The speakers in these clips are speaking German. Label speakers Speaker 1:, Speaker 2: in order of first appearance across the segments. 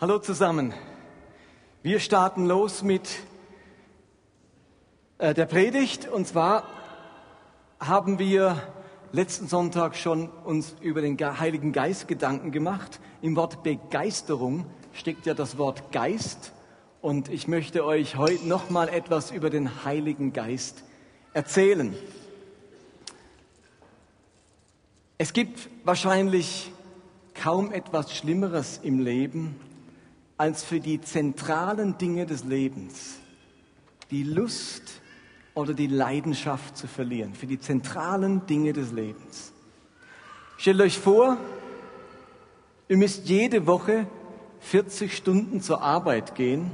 Speaker 1: Hallo zusammen. Wir starten los mit äh, der Predigt und zwar haben wir letzten Sonntag schon uns über den Heiligen Geist Gedanken gemacht. Im Wort Begeisterung steckt ja das Wort Geist und ich möchte euch heute noch mal etwas über den Heiligen Geist erzählen. Es gibt wahrscheinlich kaum etwas Schlimmeres im Leben, als für die zentralen Dinge des Lebens die Lust oder die Leidenschaft zu verlieren, für die zentralen Dinge des Lebens. Stellt euch vor, ihr müsst jede Woche 40 Stunden zur Arbeit gehen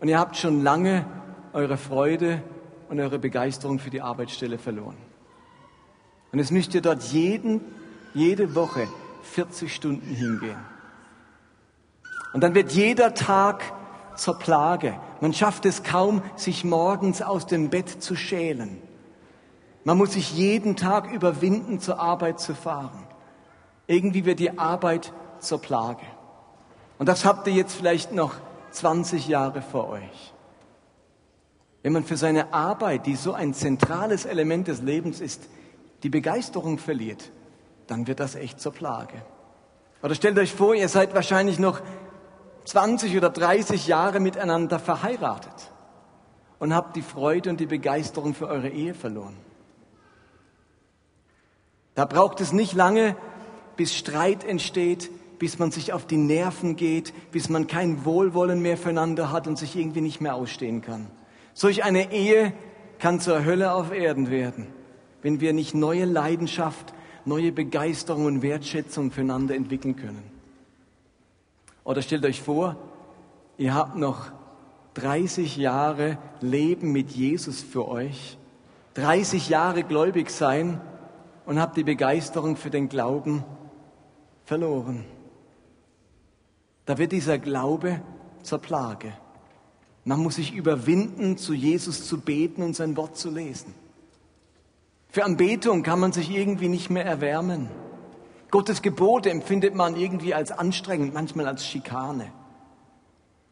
Speaker 1: und ihr habt schon lange eure Freude und eure Begeisterung für die Arbeitsstelle verloren. Und jetzt müsst ihr dort jeden, jede Woche 40 Stunden hingehen. Und dann wird jeder Tag zur Plage. Man schafft es kaum, sich morgens aus dem Bett zu schälen. Man muss sich jeden Tag überwinden, zur Arbeit zu fahren. Irgendwie wird die Arbeit zur Plage. Und das habt ihr jetzt vielleicht noch 20 Jahre vor euch. Wenn man für seine Arbeit, die so ein zentrales Element des Lebens ist, die Begeisterung verliert, dann wird das echt zur Plage. Oder stellt euch vor, ihr seid wahrscheinlich noch 20 oder 30 Jahre miteinander verheiratet und habt die Freude und die Begeisterung für eure Ehe verloren. Da braucht es nicht lange, bis Streit entsteht, bis man sich auf die Nerven geht, bis man kein Wohlwollen mehr füreinander hat und sich irgendwie nicht mehr ausstehen kann. Solch eine Ehe kann zur Hölle auf Erden werden, wenn wir nicht neue Leidenschaft, neue Begeisterung und Wertschätzung füreinander entwickeln können. Oder stellt euch vor, ihr habt noch 30 Jahre Leben mit Jesus für euch, 30 Jahre gläubig sein und habt die Begeisterung für den Glauben verloren. Da wird dieser Glaube zur Plage. Man muss sich überwinden, zu Jesus zu beten und sein Wort zu lesen. Für Anbetung kann man sich irgendwie nicht mehr erwärmen. Gottes Gebote empfindet man irgendwie als anstrengend, manchmal als Schikane.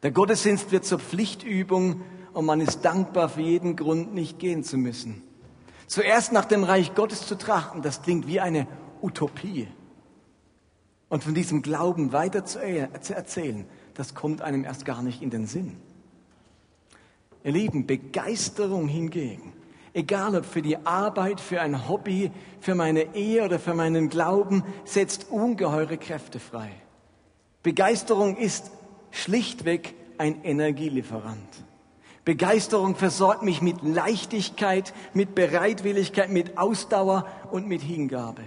Speaker 1: Der Gottesdienst wird zur Pflichtübung und man ist dankbar für jeden Grund, nicht gehen zu müssen. Zuerst nach dem Reich Gottes zu trachten, das klingt wie eine Utopie. Und von diesem Glauben weiter zu erzählen, das kommt einem erst gar nicht in den Sinn. Ihr Lieben, Begeisterung hingegen egal ob für die Arbeit, für ein Hobby, für meine Ehe oder für meinen Glauben, setzt ungeheure Kräfte frei. Begeisterung ist schlichtweg ein Energielieferant. Begeisterung versorgt mich mit Leichtigkeit, mit Bereitwilligkeit, mit Ausdauer und mit Hingabe.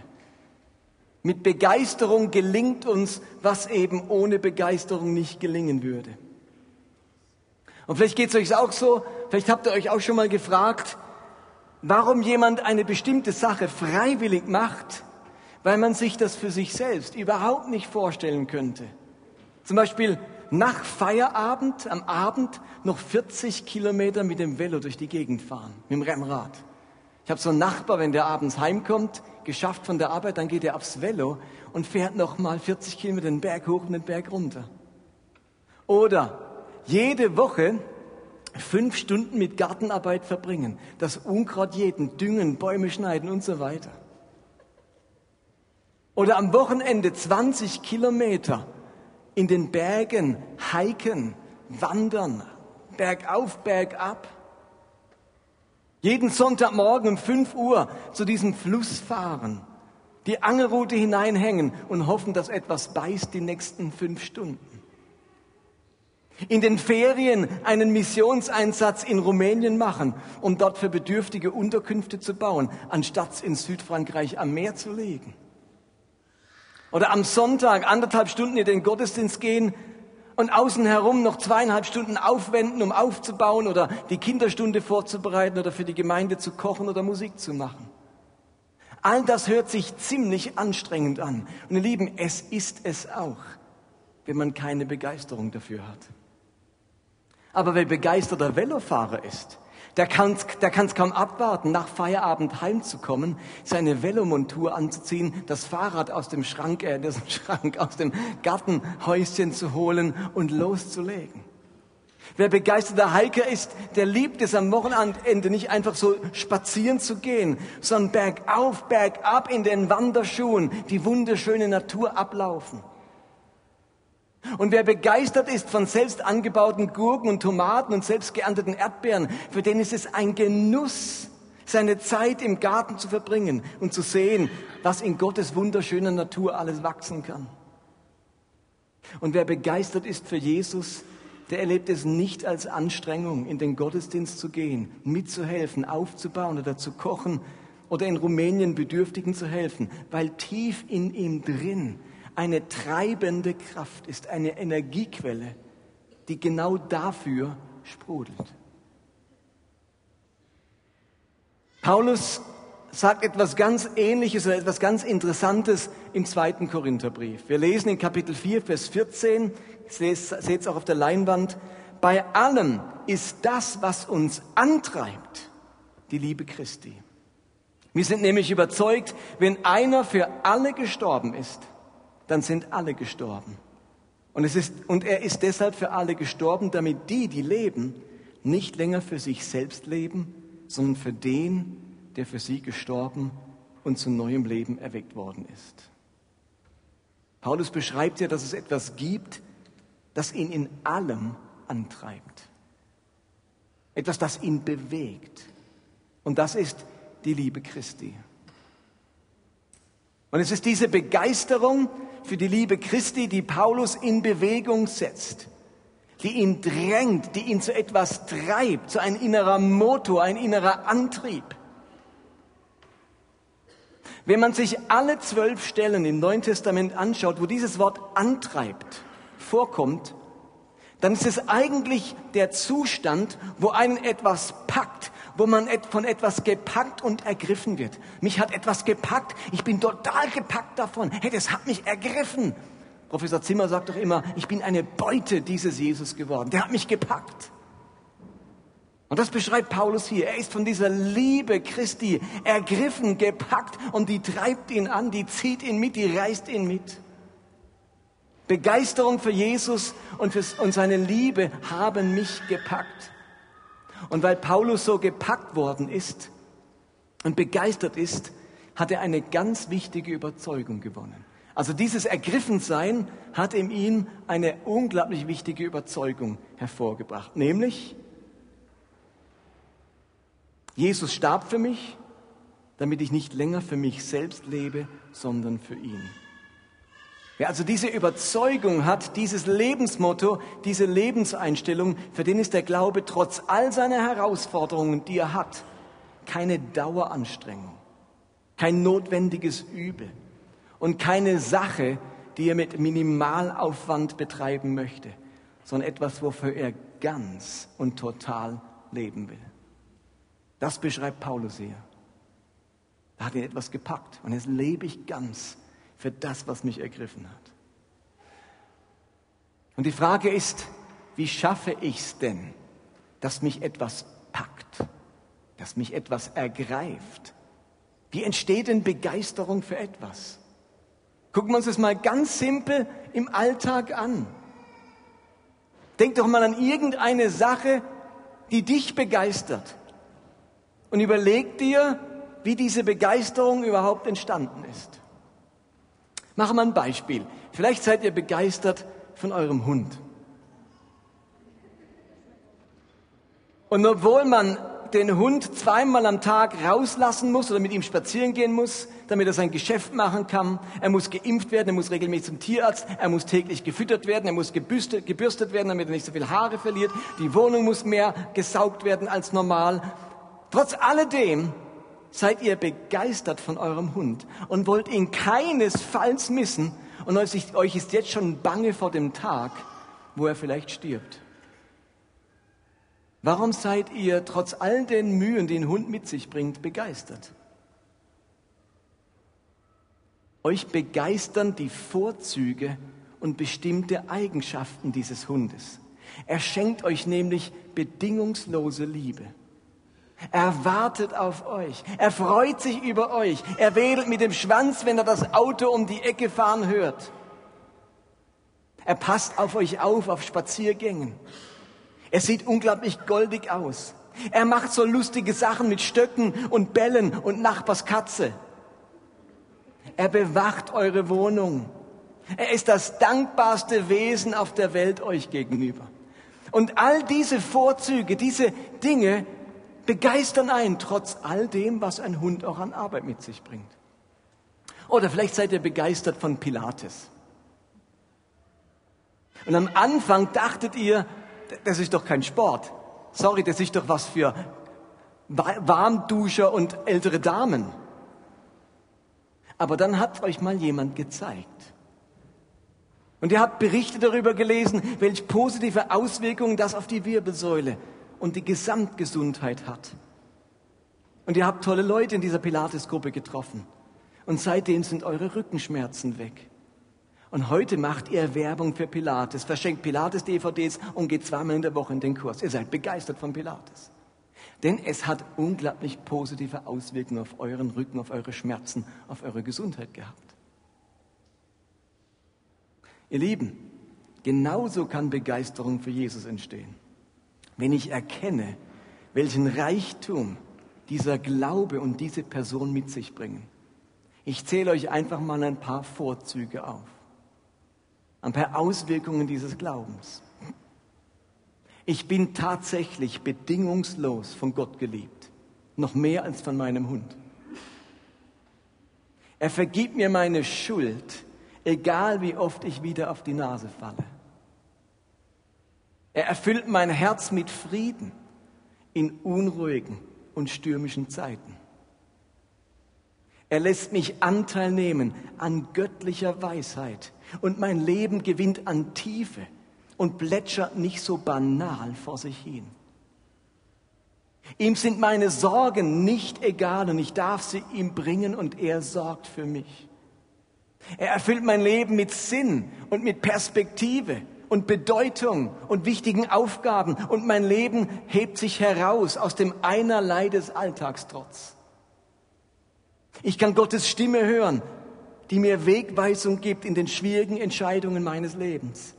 Speaker 1: Mit Begeisterung gelingt uns, was eben ohne Begeisterung nicht gelingen würde. Und vielleicht geht es euch auch so, vielleicht habt ihr euch auch schon mal gefragt, warum jemand eine bestimmte Sache freiwillig macht, weil man sich das für sich selbst überhaupt nicht vorstellen könnte. Zum Beispiel nach Feierabend am Abend noch 40 Kilometer mit dem Velo durch die Gegend fahren, mit dem Rennrad. Ich habe so einen Nachbar, wenn der abends heimkommt, geschafft von der Arbeit, dann geht er aufs Velo und fährt noch mal 40 Kilometer den Berg hoch und den Berg runter. Oder jede Woche fünf Stunden mit Gartenarbeit verbringen, das Unkraut jäten, düngen, Bäume schneiden und so weiter. Oder am Wochenende 20 Kilometer in den Bergen hiken, wandern, bergauf, bergab. Jeden Sonntagmorgen um 5 Uhr zu diesem Fluss fahren, die Angelrute hineinhängen und hoffen, dass etwas beißt die nächsten fünf Stunden in den Ferien einen Missionseinsatz in Rumänien machen, um dort für Bedürftige Unterkünfte zu bauen, anstatt in Südfrankreich am Meer zu legen. Oder am Sonntag anderthalb Stunden in den Gottesdienst gehen und außen herum noch zweieinhalb Stunden aufwenden, um aufzubauen oder die Kinderstunde vorzubereiten oder für die Gemeinde zu kochen oder Musik zu machen. All das hört sich ziemlich anstrengend an. Und ihr Lieben, es ist es auch, wenn man keine Begeisterung dafür hat. Aber wer begeisterter Velofahrer ist, Der kann der kann's kaum abwarten, nach Feierabend heimzukommen, seine Velomontur anzuziehen, das Fahrrad aus dem Schrank, äh, das Schrank aus dem Gartenhäuschen zu holen und loszulegen. Wer begeisterter Hiker ist, der liebt es am Wochenende nicht einfach so spazieren zu gehen, sondern bergauf, bergab in den Wanderschuhen die wunderschöne Natur ablaufen. Und wer begeistert ist von selbst angebauten Gurken und Tomaten und selbst geernteten Erdbeeren, für den ist es ein Genuss, seine Zeit im Garten zu verbringen und zu sehen, was in Gottes wunderschöner Natur alles wachsen kann. Und wer begeistert ist für Jesus, der erlebt es nicht als Anstrengung, in den Gottesdienst zu gehen, mitzuhelfen, aufzubauen oder zu kochen oder in Rumänien Bedürftigen zu helfen, weil tief in ihm drin eine treibende Kraft ist, eine Energiequelle, die genau dafür sprudelt. Paulus sagt etwas ganz Ähnliches oder etwas ganz Interessantes im zweiten Korintherbrief. Wir lesen in Kapitel 4, Vers 14, seht es auch auf der Leinwand, bei allem ist das, was uns antreibt, die Liebe Christi. Wir sind nämlich überzeugt, wenn einer für alle gestorben ist, dann sind alle gestorben. Und, es ist, und er ist deshalb für alle gestorben, damit die, die leben, nicht länger für sich selbst leben, sondern für den, der für sie gestorben und zu neuem Leben erweckt worden ist. Paulus beschreibt ja, dass es etwas gibt, das ihn in allem antreibt. Etwas, das ihn bewegt. Und das ist die Liebe Christi. Und es ist diese Begeisterung für die Liebe Christi, die Paulus in Bewegung setzt, die ihn drängt, die ihn zu etwas treibt, zu ein innerer Motor, ein innerer Antrieb. Wenn man sich alle zwölf Stellen im Neuen Testament anschaut, wo dieses Wort antreibt, vorkommt, dann ist es eigentlich der Zustand, wo einen etwas packt, wo man von etwas gepackt und ergriffen wird. Mich hat etwas gepackt, ich bin total gepackt davon. Hey, das hat mich ergriffen. Professor Zimmer sagt doch immer, ich bin eine Beute dieses Jesus geworden. Der hat mich gepackt. Und das beschreibt Paulus hier. Er ist von dieser Liebe Christi ergriffen, gepackt und die treibt ihn an, die zieht ihn mit, die reißt ihn mit. Begeisterung für Jesus und, für, und seine Liebe haben mich gepackt. Und weil Paulus so gepackt worden ist und begeistert ist, hat er eine ganz wichtige Überzeugung gewonnen. Also dieses Ergriffensein hat in ihm eine unglaublich wichtige Überzeugung hervorgebracht, nämlich Jesus starb für mich, damit ich nicht länger für mich selbst lebe, sondern für ihn. Wer also diese Überzeugung hat, dieses Lebensmotto, diese Lebenseinstellung, für den ist der Glaube trotz all seiner Herausforderungen, die er hat, keine Daueranstrengung, kein notwendiges Übel und keine Sache, die er mit Minimalaufwand betreiben möchte, sondern etwas, wofür er ganz und total leben will. Das beschreibt Paulus hier. Da hat ihn etwas gepackt und jetzt lebe ich ganz für das, was mich ergriffen hat. Und die Frage ist, wie schaffe ich es denn, dass mich etwas packt, dass mich etwas ergreift? Wie entsteht denn Begeisterung für etwas? Gucken wir uns das mal ganz simpel im Alltag an. Denk doch mal an irgendeine Sache, die dich begeistert. Und überleg dir, wie diese Begeisterung überhaupt entstanden ist. Machen wir ein Beispiel. Vielleicht seid ihr begeistert von eurem Hund. Und obwohl man den Hund zweimal am Tag rauslassen muss oder mit ihm spazieren gehen muss, damit er sein Geschäft machen kann. Er muss geimpft werden, er muss regelmäßig zum Tierarzt, er muss täglich gefüttert werden, er muss gebürstet, gebürstet werden, damit er nicht so viel Haare verliert. Die Wohnung muss mehr gesaugt werden als normal. Trotz alledem seid ihr begeistert von eurem Hund und wollt ihn keinesfalls missen und euch ist jetzt schon bange vor dem Tag, wo er vielleicht stirbt. Warum seid ihr trotz all den Mühen, die ein Hund mit sich bringt, begeistert? Euch begeistern die Vorzüge und bestimmte Eigenschaften dieses Hundes. Er schenkt euch nämlich bedingungslose Liebe. Er wartet auf euch. Er freut sich über euch. Er wedelt mit dem Schwanz, wenn er das Auto um die Ecke fahren hört. Er passt auf euch auf, auf Spaziergängen. Er sieht unglaublich goldig aus. Er macht so lustige Sachen mit Stöcken und Bällen und Nachbars Katze. Er bewacht eure Wohnung. Er ist das dankbarste Wesen auf der Welt euch gegenüber. Und all diese Vorzüge, diese Dinge begeistern einen trotz all dem, was ein Hund auch an Arbeit mit sich bringt. Oder vielleicht seid ihr begeistert von Pilates. Und am Anfang dachtet ihr, das ist doch kein Sport. Sorry, das ist doch was für Warmduscher und ältere Damen. Aber dann hat euch mal jemand gezeigt. Und ihr habt Berichte darüber gelesen, welche positive Auswirkungen das auf die Wirbelsäule und die Gesamtgesundheit hat. Und ihr habt tolle Leute in dieser Pilates-Gruppe getroffen. Und seitdem sind eure Rückenschmerzen weg. Und heute macht ihr Werbung für Pilates, verschenkt Pilates-DVDs und geht zweimal in der Woche in den Kurs. Ihr seid begeistert von Pilates. Denn es hat unglaublich positive Auswirkungen auf euren Rücken, auf eure Schmerzen, auf eure Gesundheit gehabt. Ihr Lieben, genauso kann Begeisterung für Jesus entstehen. Wenn ich erkenne, welchen Reichtum dieser Glaube und diese Person mit sich bringen. Ich zähle euch einfach mal ein paar Vorzüge auf ein paar Auswirkungen dieses Glaubens. Ich bin tatsächlich bedingungslos von Gott geliebt, noch mehr als von meinem Hund. Er vergibt mir meine Schuld, egal wie oft ich wieder auf die Nase falle. Er erfüllt mein Herz mit Frieden in unruhigen und stürmischen Zeiten. Er lässt mich Anteil nehmen an göttlicher Weisheit und mein Leben gewinnt an Tiefe und plätschert nicht so banal vor sich hin. Ihm sind meine Sorgen nicht egal und ich darf sie ihm bringen und er sorgt für mich. Er erfüllt mein Leben mit Sinn und mit Perspektive und Bedeutung und wichtigen Aufgaben und mein Leben hebt sich heraus aus dem Einerlei des Alltagstrotz. Ich kann Gottes Stimme hören die mir Wegweisung gibt in den schwierigen Entscheidungen meines Lebens.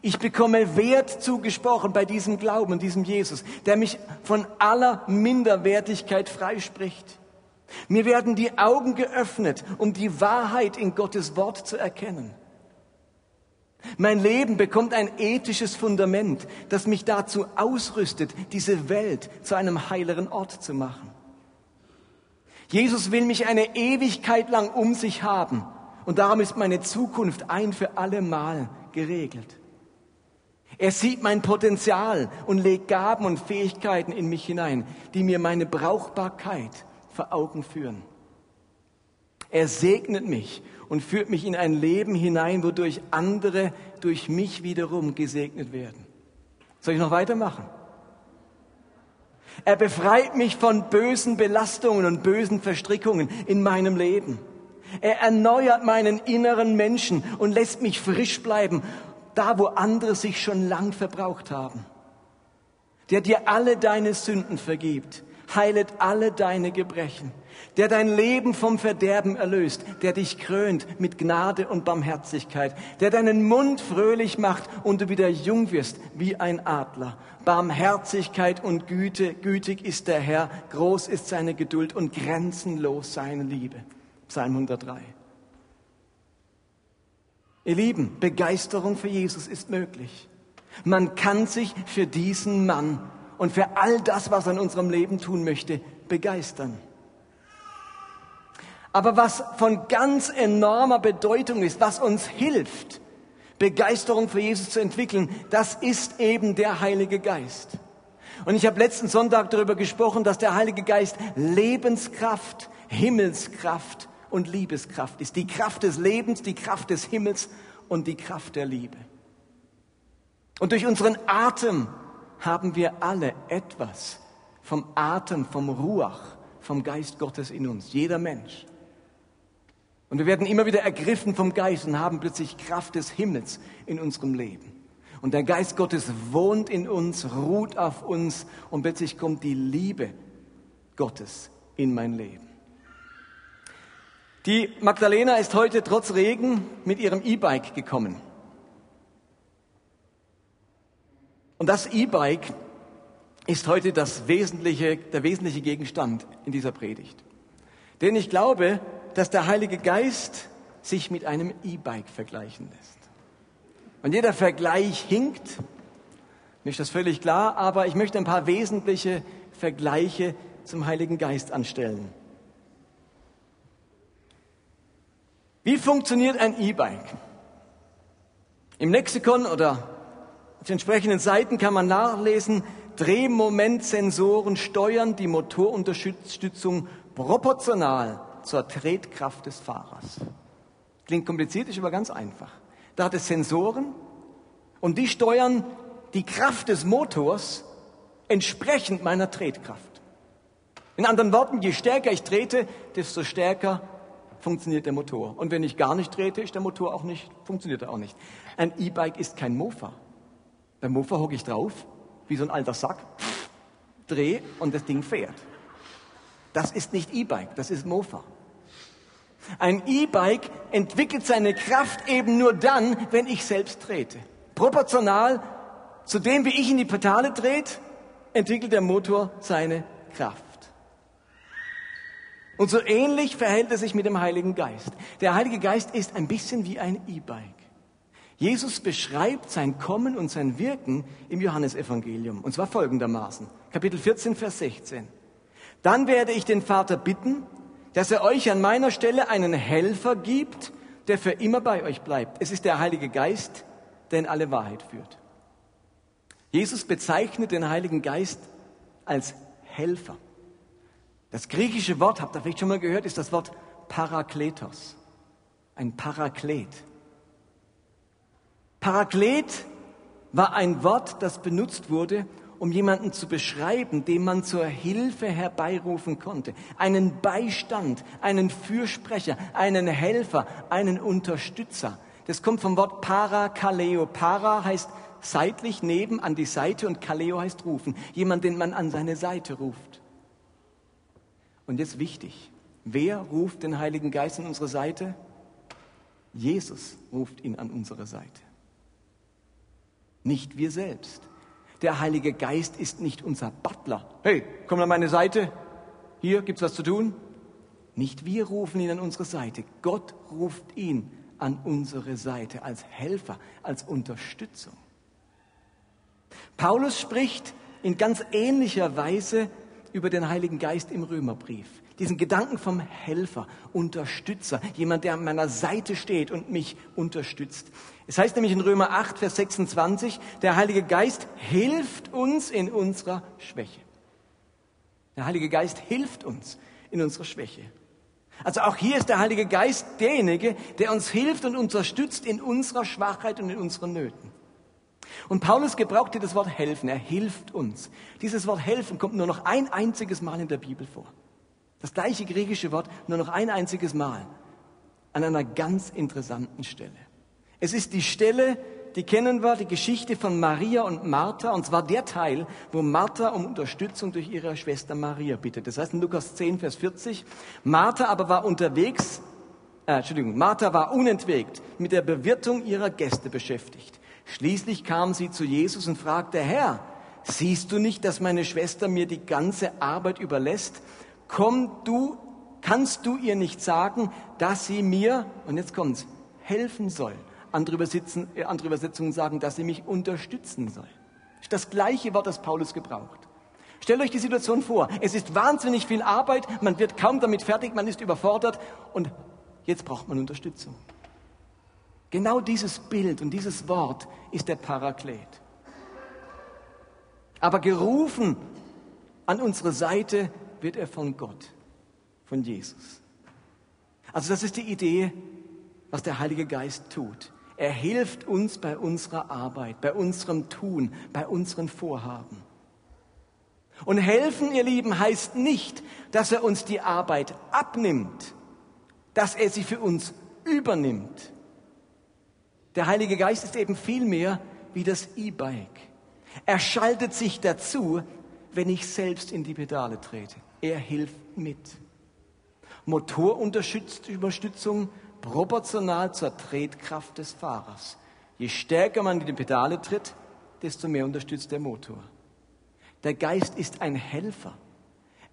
Speaker 1: Ich bekomme Wert zugesprochen bei diesem Glauben diesem Jesus, der mich von aller Minderwertigkeit freispricht. Mir werden die Augen geöffnet, um die Wahrheit in Gottes Wort zu erkennen. Mein Leben bekommt ein ethisches Fundament, das mich dazu ausrüstet, diese Welt zu einem heileren Ort zu machen. Jesus will mich eine Ewigkeit lang um sich haben. Und darum ist meine Zukunft ein für alle Mal geregelt. Er sieht mein Potenzial und legt Gaben und Fähigkeiten in mich hinein, die mir meine Brauchbarkeit vor Augen führen. Er segnet mich und führt mich in ein Leben hinein, wodurch andere durch mich wiederum gesegnet werden. Soll ich noch weitermachen? Er befreit mich von bösen Belastungen und bösen Verstrickungen in meinem Leben. Er erneuert meinen inneren Menschen und lässt mich frisch bleiben, da wo andere sich schon lang verbraucht haben. Der dir alle deine Sünden vergibt, heilet alle deine Gebrechen der dein Leben vom Verderben erlöst, der dich krönt mit Gnade und Barmherzigkeit, der deinen Mund fröhlich macht und du wieder jung wirst wie ein Adler. Barmherzigkeit und Güte, gütig ist der Herr, groß ist seine Geduld und grenzenlos seine Liebe. Psalm 103. Ihr Lieben, Begeisterung für Jesus ist möglich. Man kann sich für diesen Mann und für all das, was er in unserem Leben tun möchte, begeistern. Aber was von ganz enormer Bedeutung ist, was uns hilft, Begeisterung für Jesus zu entwickeln, das ist eben der Heilige Geist. Und ich habe letzten Sonntag darüber gesprochen, dass der Heilige Geist Lebenskraft, Himmelskraft und Liebeskraft ist. Die Kraft des Lebens, die Kraft des Himmels und die Kraft der Liebe. Und durch unseren Atem haben wir alle etwas vom Atem, vom Ruach, vom Geist Gottes in uns, jeder Mensch. Und wir werden immer wieder ergriffen vom Geist und haben plötzlich Kraft des Himmels in unserem Leben. Und der Geist Gottes wohnt in uns, ruht auf uns und plötzlich kommt die Liebe Gottes in mein Leben. Die Magdalena ist heute trotz Regen mit ihrem E-Bike gekommen. Und das E-Bike ist heute das wesentliche, der wesentliche Gegenstand in dieser Predigt. Denn ich glaube, dass der Heilige Geist sich mit einem E-Bike vergleichen lässt. Und jeder Vergleich hinkt, mir ist das völlig klar, aber ich möchte ein paar wesentliche Vergleiche zum Heiligen Geist anstellen. Wie funktioniert ein E-Bike? Im Lexikon oder auf den entsprechenden Seiten kann man nachlesen, Drehmomentsensoren steuern die Motorunterstützung proportional zur Tretkraft des Fahrers. Klingt kompliziert, ist aber ganz einfach. Da hat es Sensoren und die steuern die Kraft des Motors entsprechend meiner Tretkraft. In anderen Worten, je stärker ich trete, desto stärker funktioniert der Motor. Und wenn ich gar nicht trete, ist der Motor auch nicht, funktioniert er auch nicht. Ein E-Bike ist kein Mofa. Beim Mofa hocke ich drauf, wie so ein alter Sack, dreh und das Ding fährt. Das ist nicht E-Bike, das ist Mofa. Ein E-Bike entwickelt seine Kraft eben nur dann, wenn ich selbst trete. Proportional zu dem, wie ich in die Pedale dreht, entwickelt der Motor seine Kraft. Und so ähnlich verhält es sich mit dem Heiligen Geist. Der Heilige Geist ist ein bisschen wie ein E-Bike. Jesus beschreibt sein Kommen und sein Wirken im Johannesevangelium. Und zwar folgendermaßen. Kapitel 14, Vers 16. Dann werde ich den Vater bitten, dass er euch an meiner Stelle einen Helfer gibt, der für immer bei euch bleibt. Es ist der Heilige Geist, der in alle Wahrheit führt. Jesus bezeichnet den Heiligen Geist als Helfer. Das griechische Wort, habt ihr vielleicht schon mal gehört, ist das Wort Parakletos. Ein Paraklet. Paraklet war ein Wort, das benutzt wurde, um jemanden zu beschreiben, den man zur Hilfe herbeirufen konnte. Einen Beistand, einen Fürsprecher, einen Helfer, einen Unterstützer. Das kommt vom Wort Parakaleo. Para heißt seitlich, neben, an die Seite und Kaleo heißt rufen. Jemand, den man an seine Seite ruft. Und jetzt wichtig, wer ruft den Heiligen Geist an unsere Seite? Jesus ruft ihn an unsere Seite. Nicht wir selbst. Der Heilige Geist ist nicht unser Butler. Hey, komm an meine Seite. Hier gibt's was zu tun. Nicht wir rufen ihn an unsere Seite. Gott ruft ihn an unsere Seite als Helfer, als Unterstützung. Paulus spricht in ganz ähnlicher Weise über den Heiligen Geist im Römerbrief. Diesen Gedanken vom Helfer, Unterstützer, jemand, der an meiner Seite steht und mich unterstützt. Es heißt nämlich in Römer 8, Vers 26, der Heilige Geist hilft uns in unserer Schwäche. Der Heilige Geist hilft uns in unserer Schwäche. Also auch hier ist der Heilige Geist derjenige, der uns hilft und unterstützt in unserer Schwachheit und in unseren Nöten. Und Paulus gebraucht hier das Wort helfen. Er hilft uns. Dieses Wort helfen kommt nur noch ein einziges Mal in der Bibel vor. Das gleiche griechische Wort nur noch ein einziges Mal. An einer ganz interessanten Stelle. Es ist die Stelle, die kennen wir, die Geschichte von Maria und Martha, und zwar der Teil, wo Martha um Unterstützung durch ihre Schwester Maria bittet. Das heißt in Lukas 10, Vers 40, Martha aber war unterwegs, äh, Entschuldigung, Martha war unentwegt mit der Bewirtung ihrer Gäste beschäftigt. Schließlich kam sie zu Jesus und fragte, Herr, siehst du nicht, dass meine Schwester mir die ganze Arbeit überlässt? Komm du, kannst du ihr nicht sagen, dass sie mir, und jetzt kommt's, helfen soll? Andere, Übersetzungen, äh, andere Übersetzungen sagen, dass sie mich unterstützen soll. Das gleiche Wort, das Paulus gebraucht. Stellt euch die Situation vor. Es ist wahnsinnig viel Arbeit, man wird kaum damit fertig, man ist überfordert und jetzt braucht man Unterstützung. Genau dieses Bild und dieses Wort ist der Paraklet. Aber gerufen an unsere Seite wird er von Gott, von Jesus. Also das ist die Idee, was der Heilige Geist tut. Er hilft uns bei unserer Arbeit, bei unserem Tun, bei unseren Vorhaben. Und helfen, ihr Lieben, heißt nicht, dass er uns die Arbeit abnimmt, dass er sie für uns übernimmt. Der Heilige Geist ist eben viel mehr wie das E-Bike. Er schaltet sich dazu, wenn ich selbst in die Pedale trete. Er hilft mit. Motorunterstützung proportional zur Tretkraft des Fahrers. Je stärker man in die Pedale tritt, desto mehr unterstützt der Motor. Der Geist ist ein Helfer.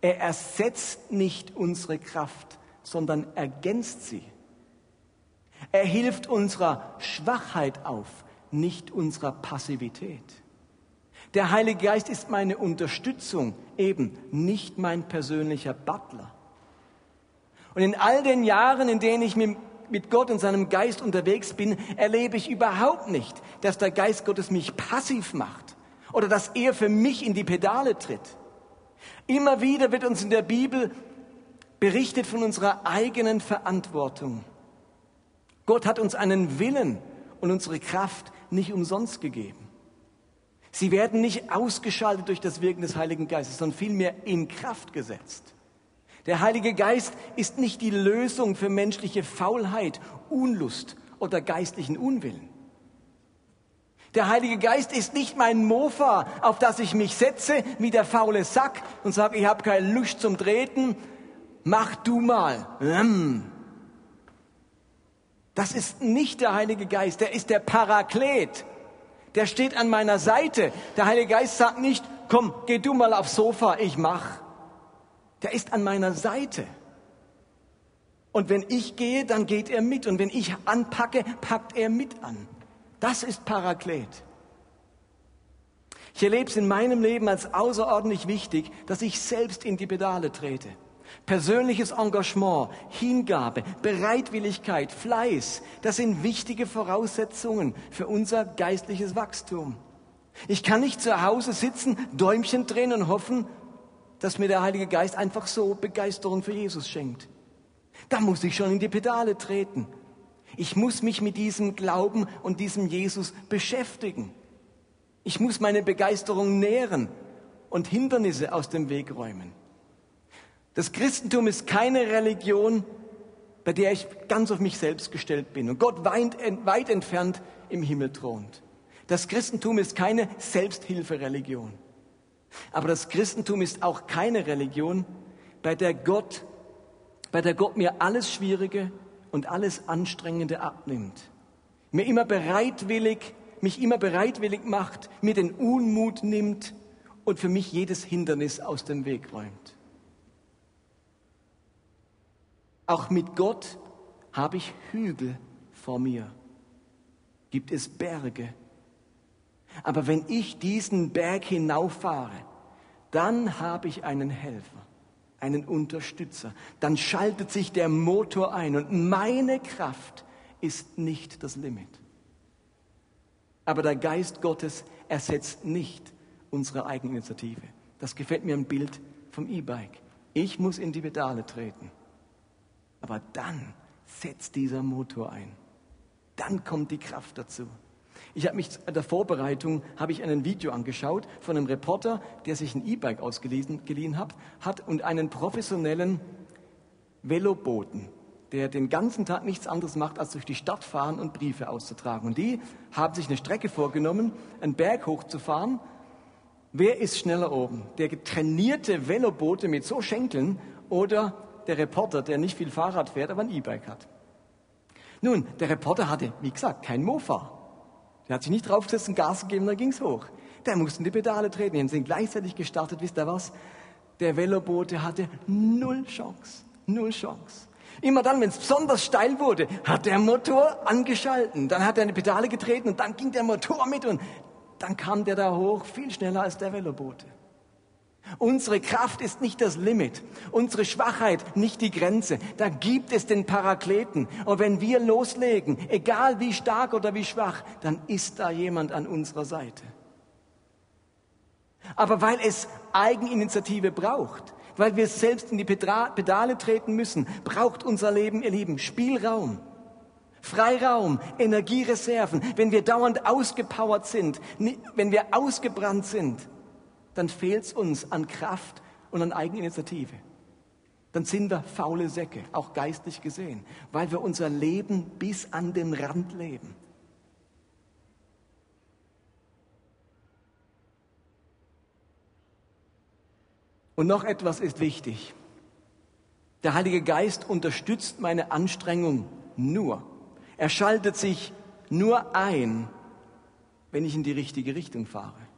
Speaker 1: Er ersetzt nicht unsere Kraft, sondern ergänzt sie. Er hilft unserer Schwachheit auf, nicht unserer Passivität. Der Heilige Geist ist meine Unterstützung, eben nicht mein persönlicher Butler. Und in all den Jahren, in denen ich mit Gott und seinem Geist unterwegs bin, erlebe ich überhaupt nicht, dass der Geist Gottes mich passiv macht oder dass er für mich in die Pedale tritt. Immer wieder wird uns in der Bibel berichtet von unserer eigenen Verantwortung. Gott hat uns einen Willen und unsere Kraft nicht umsonst gegeben. Sie werden nicht ausgeschaltet durch das Wirken des Heiligen Geistes, sondern vielmehr in Kraft gesetzt. Der Heilige Geist ist nicht die Lösung für menschliche Faulheit, Unlust oder geistlichen Unwillen. Der Heilige Geist ist nicht mein Mofa, auf das ich mich setze wie der faule Sack und sage, ich habe keine Lust zum Treten, mach du mal. Das ist nicht der Heilige Geist, der ist der Paraklet. Der steht an meiner Seite. Der Heilige Geist sagt nicht, komm, geh du mal aufs Sofa, ich mach. Der ist an meiner Seite. Und wenn ich gehe, dann geht er mit. Und wenn ich anpacke, packt er mit an. Das ist Paraklet. Ich erlebe es in meinem Leben als außerordentlich wichtig, dass ich selbst in die Pedale trete. Persönliches Engagement, Hingabe, Bereitwilligkeit, Fleiß, das sind wichtige Voraussetzungen für unser geistliches Wachstum. Ich kann nicht zu Hause sitzen, Däumchen drehen und hoffen, dass mir der Heilige Geist einfach so Begeisterung für Jesus schenkt. Da muss ich schon in die Pedale treten. Ich muss mich mit diesem Glauben und diesem Jesus beschäftigen. Ich muss meine Begeisterung nähren und Hindernisse aus dem Weg räumen. Das Christentum ist keine Religion, bei der ich ganz auf mich selbst gestellt bin und Gott weit, entfernt im Himmel thront. Das Christentum ist keine Selbsthilfereligion. Aber das Christentum ist auch keine Religion, bei der Gott, bei der Gott mir alles Schwierige und alles Anstrengende abnimmt. Mir immer bereitwillig, mich immer bereitwillig macht, mir den Unmut nimmt und für mich jedes Hindernis aus dem Weg räumt. Auch mit Gott habe ich Hügel vor mir. Gibt es Berge. Aber wenn ich diesen Berg hinauffahre, dann habe ich einen Helfer, einen Unterstützer. Dann schaltet sich der Motor ein und meine Kraft ist nicht das Limit. Aber der Geist Gottes ersetzt nicht unsere Eigeninitiative. Das gefällt mir ein Bild vom E-Bike. Ich muss in die Pedale treten. Aber dann setzt dieser Motor ein. Dann kommt die Kraft dazu. Ich habe mich in der Vorbereitung habe ich ein Video angeschaut von einem Reporter, der sich ein E-Bike ausgeliehen hat, hat und einen professionellen Veloboten, der den ganzen Tag nichts anderes macht, als durch die Stadt fahren und Briefe auszutragen. Und die haben sich eine Strecke vorgenommen, einen Berg hochzufahren. Wer ist schneller oben? Der trainierte Velobote mit so Schenkeln oder der Reporter, der nicht viel Fahrrad fährt, aber ein E-Bike hat. Nun, der Reporter hatte, wie gesagt, kein Mofa. Der hat sich nicht draufgesetzt und Gas gegeben, dann ging's hoch. Der musste in die Pedale treten. Die sind gleichzeitig gestartet, wisst ihr was? Der Velobote hatte null Chance. Null Chance. Immer dann, wenn es besonders steil wurde, hat der Motor angeschalten. Dann hat er in die Pedale getreten und dann ging der Motor mit und dann kam der da hoch viel schneller als der Velobote. Unsere Kraft ist nicht das Limit, unsere Schwachheit nicht die Grenze. Da gibt es den Parakleten. Und wenn wir loslegen, egal wie stark oder wie schwach, dann ist da jemand an unserer Seite. Aber weil es Eigeninitiative braucht, weil wir selbst in die Pedale treten müssen, braucht unser Leben, ihr Lieben, Spielraum. Freiraum, Energiereserven, wenn wir dauernd ausgepowert sind, wenn wir ausgebrannt sind, dann fehlt es uns an Kraft und an Eigeninitiative. Dann sind wir faule Säcke, auch geistlich gesehen, weil wir unser Leben bis an den Rand leben. Und noch etwas ist wichtig. Der Heilige Geist unterstützt meine Anstrengung nur. Er schaltet sich nur ein, wenn ich in die richtige Richtung fahre.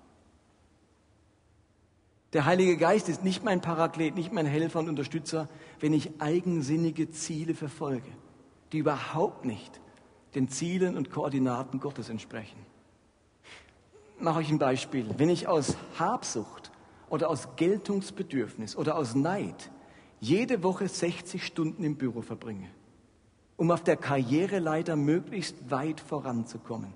Speaker 1: Der Heilige Geist ist nicht mein Paraklet, nicht mein Helfer und Unterstützer, wenn ich eigensinnige Ziele verfolge, die überhaupt nicht den Zielen und Koordinaten Gottes entsprechen. Mache euch ein Beispiel. Wenn ich aus Habsucht oder aus Geltungsbedürfnis oder aus Neid jede Woche 60 Stunden im Büro verbringe, um auf der Karriereleiter möglichst weit voranzukommen,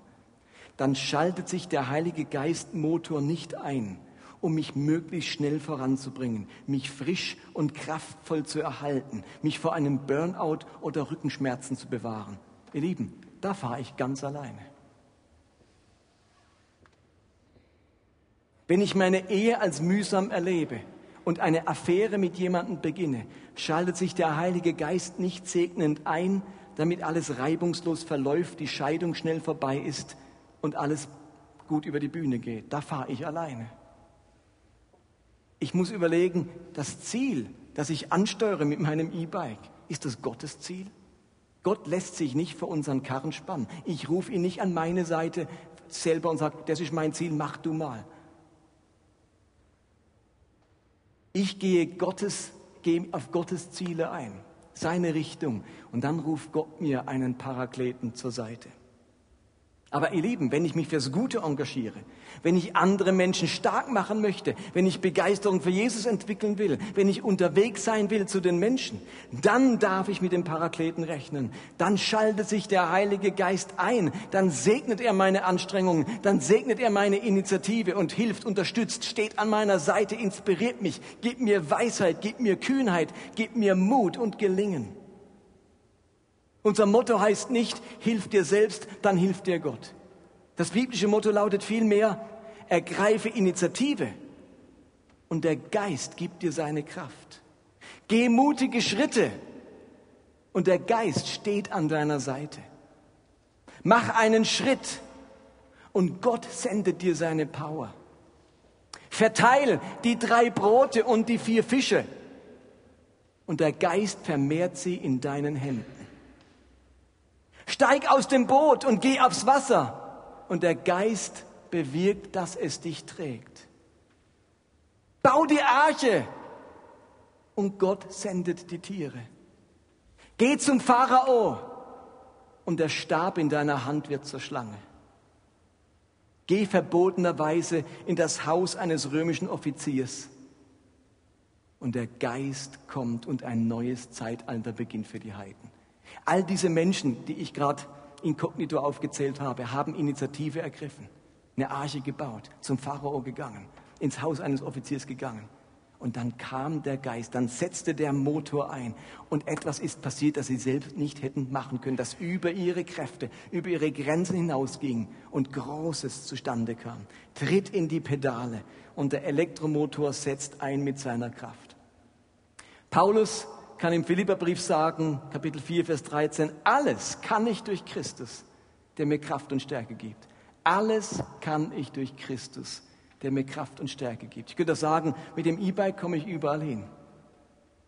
Speaker 1: dann schaltet sich der Heilige Geist Motor nicht ein, um mich möglichst schnell voranzubringen, mich frisch und kraftvoll zu erhalten, mich vor einem Burnout oder Rückenschmerzen zu bewahren. Ihr Lieben, da fahre ich ganz alleine. Wenn ich meine Ehe als mühsam erlebe und eine Affäre mit jemandem beginne, schaltet sich der Heilige Geist nicht segnend ein, damit alles reibungslos verläuft, die Scheidung schnell vorbei ist und alles gut über die Bühne geht. Da fahre ich alleine. Ich muss überlegen, das Ziel, das ich ansteuere mit meinem E-Bike, ist das Gottes Ziel? Gott lässt sich nicht vor unseren Karren spannen. Ich rufe ihn nicht an meine Seite selber und sage, das ist mein Ziel, mach du mal. Ich gehe, Gottes, gehe auf Gottes Ziele ein, seine Richtung. Und dann ruft Gott mir einen Parakleten zur Seite. Aber ihr Lieben, wenn ich mich fürs Gute engagiere, wenn ich andere Menschen stark machen möchte, wenn ich Begeisterung für Jesus entwickeln will, wenn ich unterwegs sein will zu den Menschen, dann darf ich mit dem Parakleten rechnen. Dann schaltet sich der Heilige Geist ein, dann segnet er meine Anstrengungen, dann segnet er meine Initiative und hilft, unterstützt, steht an meiner Seite, inspiriert mich, gibt mir Weisheit, gibt mir Kühnheit, gibt mir Mut und Gelingen. Unser Motto heißt nicht, hilf dir selbst, dann hilft dir Gott. Das biblische Motto lautet vielmehr, ergreife Initiative und der Geist gibt dir seine Kraft. Geh mutige Schritte und der Geist steht an deiner Seite. Mach einen Schritt und Gott sendet dir seine Power. Verteil die drei Brote und die vier Fische und der Geist vermehrt sie in deinen Händen. Steig aus dem Boot und geh aufs Wasser. Und der Geist bewirkt, dass es dich trägt. Bau die Arche und Gott sendet die Tiere. Geh zum Pharao und der Stab in deiner Hand wird zur Schlange. Geh verbotenerweise in das Haus eines römischen Offiziers und der Geist kommt und ein neues Zeitalter beginnt für die Heiden. All diese Menschen, die ich gerade inkognito aufgezählt habe, haben Initiative ergriffen, eine Arche gebaut, zum Pharao gegangen, ins Haus eines Offiziers gegangen. Und dann kam der Geist, dann setzte der Motor ein und etwas ist passiert, das sie selbst nicht hätten machen können, das über ihre Kräfte, über ihre Grenzen hinausging und Großes zustande kam. Tritt in die Pedale und der Elektromotor setzt ein mit seiner Kraft. Paulus kann im Philipperbrief sagen, Kapitel 4, Vers 13, alles kann ich durch Christus, der mir Kraft und Stärke gibt. Alles kann ich durch Christus, der mir Kraft und Stärke gibt. Ich könnte sagen, mit dem E-Bike komme ich überall hin,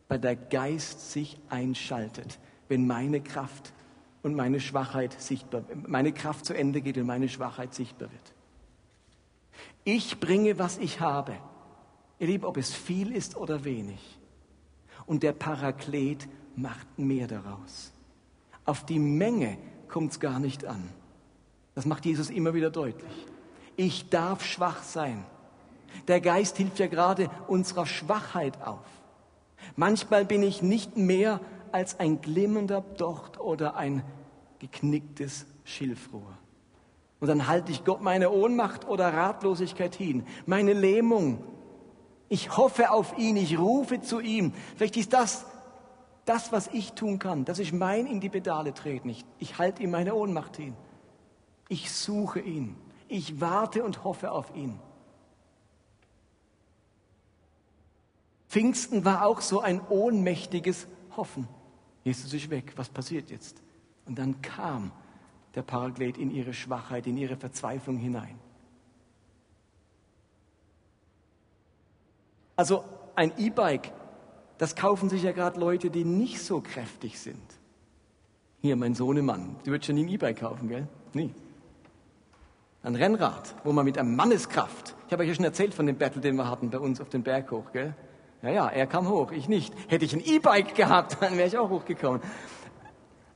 Speaker 1: weil der Geist sich einschaltet, wenn meine Kraft und meine Schwachheit sichtbar, meine Kraft zu Ende geht und meine Schwachheit sichtbar wird. Ich bringe, was ich habe. Ihr Lieben, ob es viel ist oder wenig und der Paraklet macht mehr daraus. Auf die Menge kommt es gar nicht an. Das macht Jesus immer wieder deutlich. Ich darf schwach sein. Der Geist hilft ja gerade unserer Schwachheit auf. Manchmal bin ich nicht mehr als ein glimmender Docht oder ein geknicktes Schilfrohr. Und dann halte ich Gott meine Ohnmacht oder Ratlosigkeit hin, meine Lähmung ich hoffe auf ihn, ich rufe zu ihm. Vielleicht ist das das, was ich tun kann, dass ich mein in die Pedale trete nicht. Ich halte ihm meine Ohnmacht hin. Ich suche ihn. Ich warte und hoffe auf ihn. Pfingsten war auch so ein ohnmächtiges Hoffen. Jesus ist weg. Was passiert jetzt? Und dann kam der Paraklet in ihre Schwachheit, in ihre Verzweiflung hinein. Also ein E-Bike, das kaufen sich ja gerade Leute, die nicht so kräftig sind. Hier, mein Sohnemann, du würdest schon nie ein E-Bike kaufen, gell? Nie. Ein Rennrad, wo man mit einer Manneskraft, ich habe euch ja schon erzählt von dem Battle, den wir hatten bei uns auf den Berg hoch, gell? Ja, ja, er kam hoch, ich nicht. Hätte ich ein E-Bike gehabt, dann wäre ich auch hochgekommen.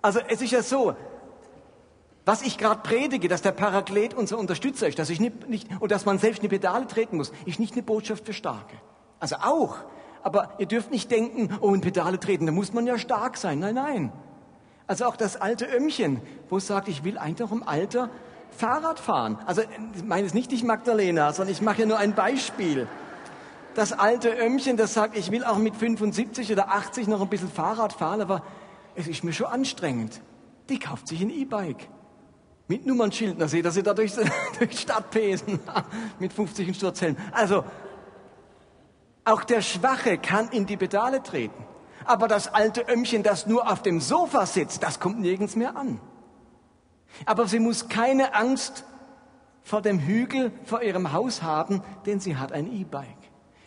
Speaker 1: Also es ist ja so, was ich gerade predige, dass der Paraklet unser Unterstützer ist, dass ich nicht, nicht, und dass man selbst eine Pedale treten muss, ist nicht eine Botschaft für Starke. Also auch. Aber ihr dürft nicht denken, oh, in Pedale treten, da muss man ja stark sein. Nein, nein. Also auch das alte Ömmchen, wo es sagt, ich will einfach im Alter Fahrrad fahren. Also ich meine es nicht dich, Magdalena, sondern ich mache ja nur ein Beispiel. Das alte Ömmchen, das sagt, ich will auch mit 75 oder 80 noch ein bisschen Fahrrad fahren, aber es ist mir schon anstrengend. Die kauft sich ein E-Bike. Mit Nummernschild, da seht ihr sie da durch, durch Stadt pesen. mit 50 Sturzellen. Also, auch der Schwache kann in die Pedale treten. Aber das alte Ömmchen, das nur auf dem Sofa sitzt, das kommt nirgends mehr an. Aber sie muss keine Angst vor dem Hügel vor ihrem Haus haben, denn sie hat ein E-Bike.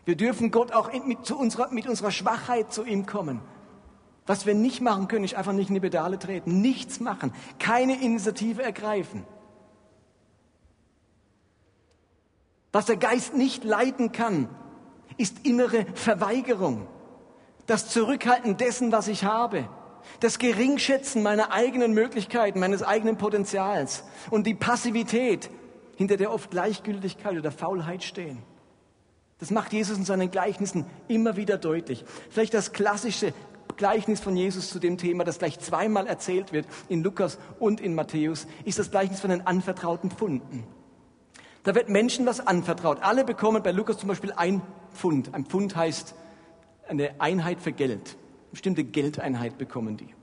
Speaker 1: Wir dürfen Gott auch mit, unserer, mit unserer Schwachheit zu ihm kommen. Was wir nicht machen können, ist einfach nicht in die Pedale treten, nichts machen, keine Initiative ergreifen. Was der Geist nicht leiten kann, ist innere Verweigerung, das Zurückhalten dessen, was ich habe, das Geringschätzen meiner eigenen Möglichkeiten, meines eigenen Potenzials und die Passivität, hinter der oft Gleichgültigkeit oder Faulheit stehen. Das macht Jesus in seinen Gleichnissen immer wieder deutlich. Vielleicht das klassische Gleichnis von Jesus zu dem Thema, das gleich zweimal erzählt wird, in Lukas und in Matthäus, ist das Gleichnis von den anvertrauten Pfunden. Da wird Menschen was anvertraut. Alle bekommen bei Lukas zum Beispiel ein Pfund. Ein Pfund heißt eine Einheit für Geld. Eine bestimmte Geldeinheit bekommen die.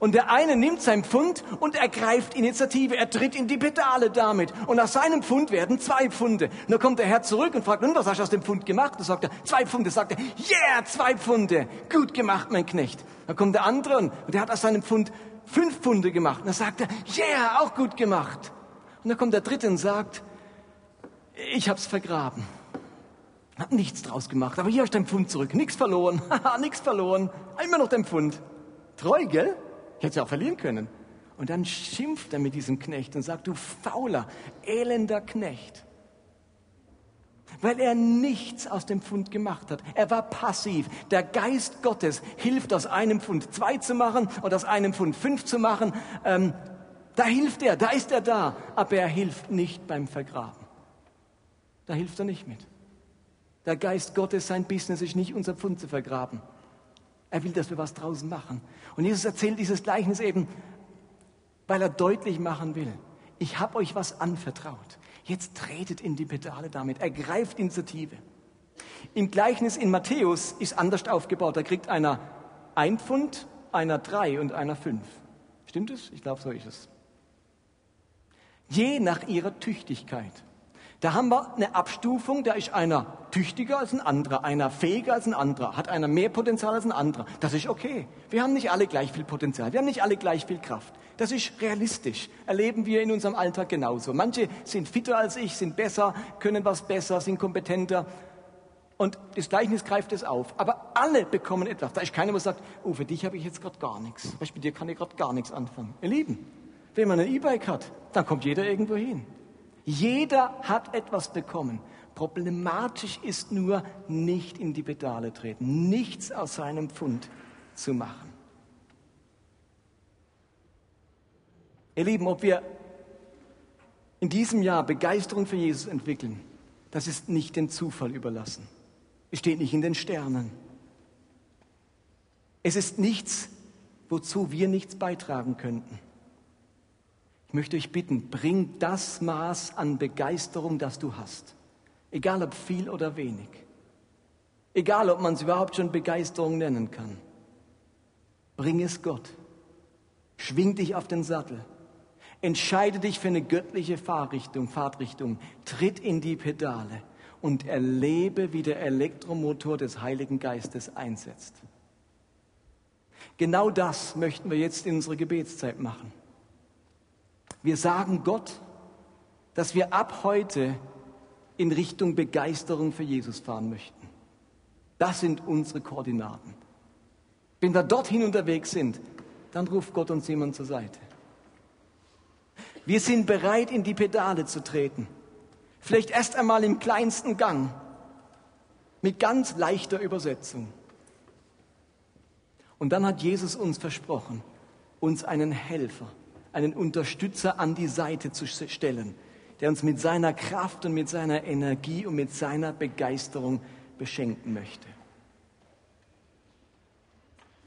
Speaker 1: Und der eine nimmt sein Pfund und ergreift Initiative. Er tritt in die Pedale damit. Und aus seinem Pfund werden zwei Pfunde. Und dann kommt der Herr zurück und fragt, nun, was hast du aus dem Pfund gemacht? Da sagt er, zwei Pfunde. Sagt er, yeah, zwei Pfunde. Gut gemacht, mein Knecht. Dann kommt der andere und der hat aus seinem Pfund fünf Pfunde gemacht. Und dann sagt er, yeah, auch gut gemacht. Und dann kommt der dritte und sagt, ich hab's vergraben. Hab nichts draus gemacht. Aber hier hast du dein Pfund zurück. Nichts verloren. Haha, nichts verloren. Immer noch dein Pfund. Treu, gell? Ich hätte sie auch verlieren können. Und dann schimpft er mit diesem Knecht und sagt, du fauler, elender Knecht. Weil er nichts aus dem Pfund gemacht hat. Er war passiv. Der Geist Gottes hilft aus einem Pfund zwei zu machen und aus einem Pfund fünf zu machen. Ähm, da hilft er, da ist er da. Aber er hilft nicht beim Vergraben. Da hilft er nicht mit. Der Geist Gottes, sein Business ist nicht unser Pfund zu vergraben. Er will, dass wir was draußen machen. Und Jesus erzählt dieses Gleichnis eben, weil er deutlich machen will, ich habe euch was anvertraut. Jetzt tretet in die Pedale damit, ergreift Initiative. Im Gleichnis in Matthäus ist anders aufgebaut. Da kriegt einer ein Pfund, einer drei und einer fünf. Stimmt es? Ich glaube, so ist es. Je nach ihrer Tüchtigkeit. Da haben wir eine Abstufung, da ist einer tüchtiger als ein anderer, einer fähiger als ein anderer, hat einer mehr Potenzial als ein anderer. Das ist okay. Wir haben nicht alle gleich viel Potenzial, wir haben nicht alle gleich viel Kraft. Das ist realistisch. Erleben wir in unserem Alltag genauso. Manche sind fitter als ich, sind besser, können was besser, sind kompetenter. Und das Gleichnis greift es auf. Aber alle bekommen etwas. Da ist keiner, der sagt, oh, für dich habe ich jetzt gerade gar nichts. Mit dir kann ich gerade gar nichts anfangen. Ihr Lieben, wenn man ein E-Bike hat, dann kommt jeder irgendwo hin. Jeder hat etwas bekommen. Problematisch ist nur, nicht in die Pedale treten, nichts aus seinem Pfund zu machen. Ihr Lieben, ob wir in diesem Jahr Begeisterung für Jesus entwickeln, das ist nicht dem Zufall überlassen. Es steht nicht in den Sternen. Es ist nichts, wozu wir nichts beitragen könnten. Ich möchte euch bitten, bring das Maß an Begeisterung, das du hast. Egal ob viel oder wenig. Egal ob man es überhaupt schon Begeisterung nennen kann. Bring es Gott. Schwing dich auf den Sattel. Entscheide dich für eine göttliche Fahrrichtung, Fahrtrichtung. Tritt in die Pedale und erlebe, wie der Elektromotor des Heiligen Geistes einsetzt. Genau das möchten wir jetzt in unserer Gebetszeit machen. Wir sagen Gott, dass wir ab heute in Richtung Begeisterung für Jesus fahren möchten. Das sind unsere Koordinaten. Wenn wir dorthin unterwegs sind, dann ruft Gott uns jemand zur Seite. Wir sind bereit, in die Pedale zu treten. Vielleicht erst einmal im kleinsten Gang, mit ganz leichter Übersetzung. Und dann hat Jesus uns versprochen, uns einen Helfer, einen Unterstützer an die Seite zu stellen, der uns mit seiner Kraft und mit seiner Energie und mit seiner Begeisterung beschenken möchte.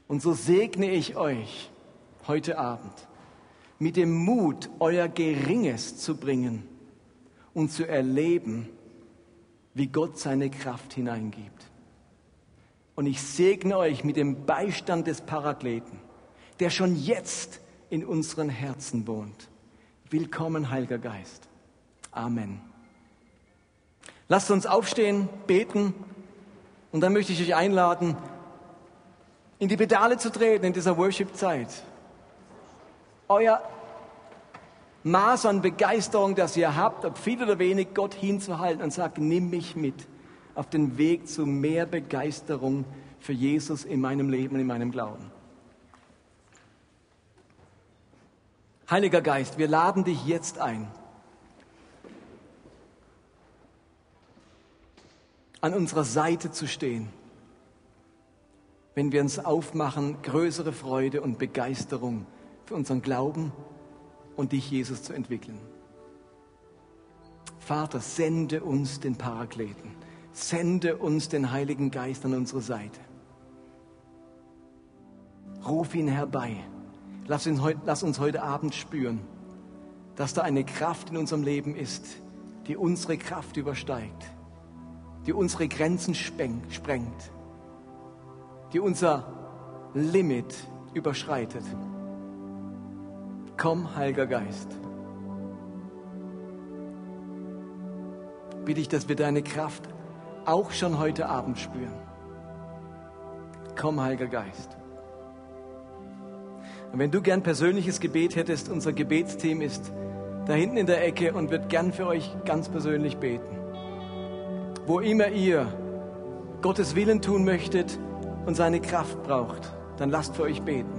Speaker 1: Und so segne ich euch heute Abend mit dem Mut, euer Geringes zu bringen und zu erleben, wie Gott seine Kraft hineingibt. Und ich segne euch mit dem Beistand des Parakleten, der schon jetzt in unseren Herzen wohnt. Willkommen, Heiliger Geist. Amen. Lasst uns aufstehen, beten und dann möchte ich euch einladen, in die Pedale zu treten in dieser Worship-Zeit. Euer Maß an Begeisterung, das ihr habt, ob viel oder wenig, Gott hinzuhalten und sagen, nimm mich mit auf den Weg zu mehr Begeisterung für Jesus in meinem Leben und in meinem Glauben. Heiliger Geist, wir laden dich jetzt ein, an unserer Seite zu stehen, wenn wir uns aufmachen, größere Freude und Begeisterung für unseren Glauben und dich, Jesus, zu entwickeln. Vater, sende uns den Parakleten, sende uns den Heiligen Geist an unsere Seite. Ruf ihn herbei. Lass, ihn, lass uns heute Abend spüren, dass da eine Kraft in unserem Leben ist, die unsere Kraft übersteigt die unsere Grenzen sprengt, die unser Limit überschreitet. Komm, Heiliger Geist. Bitte ich, dass wir deine Kraft auch schon heute Abend spüren. Komm, Heiliger Geist. Und wenn du gern persönliches Gebet hättest, unser Gebetsteam ist da hinten in der Ecke und wird gern für euch ganz persönlich beten wo immer ihr Gottes Willen tun möchtet und seine Kraft braucht, dann lasst für euch beten.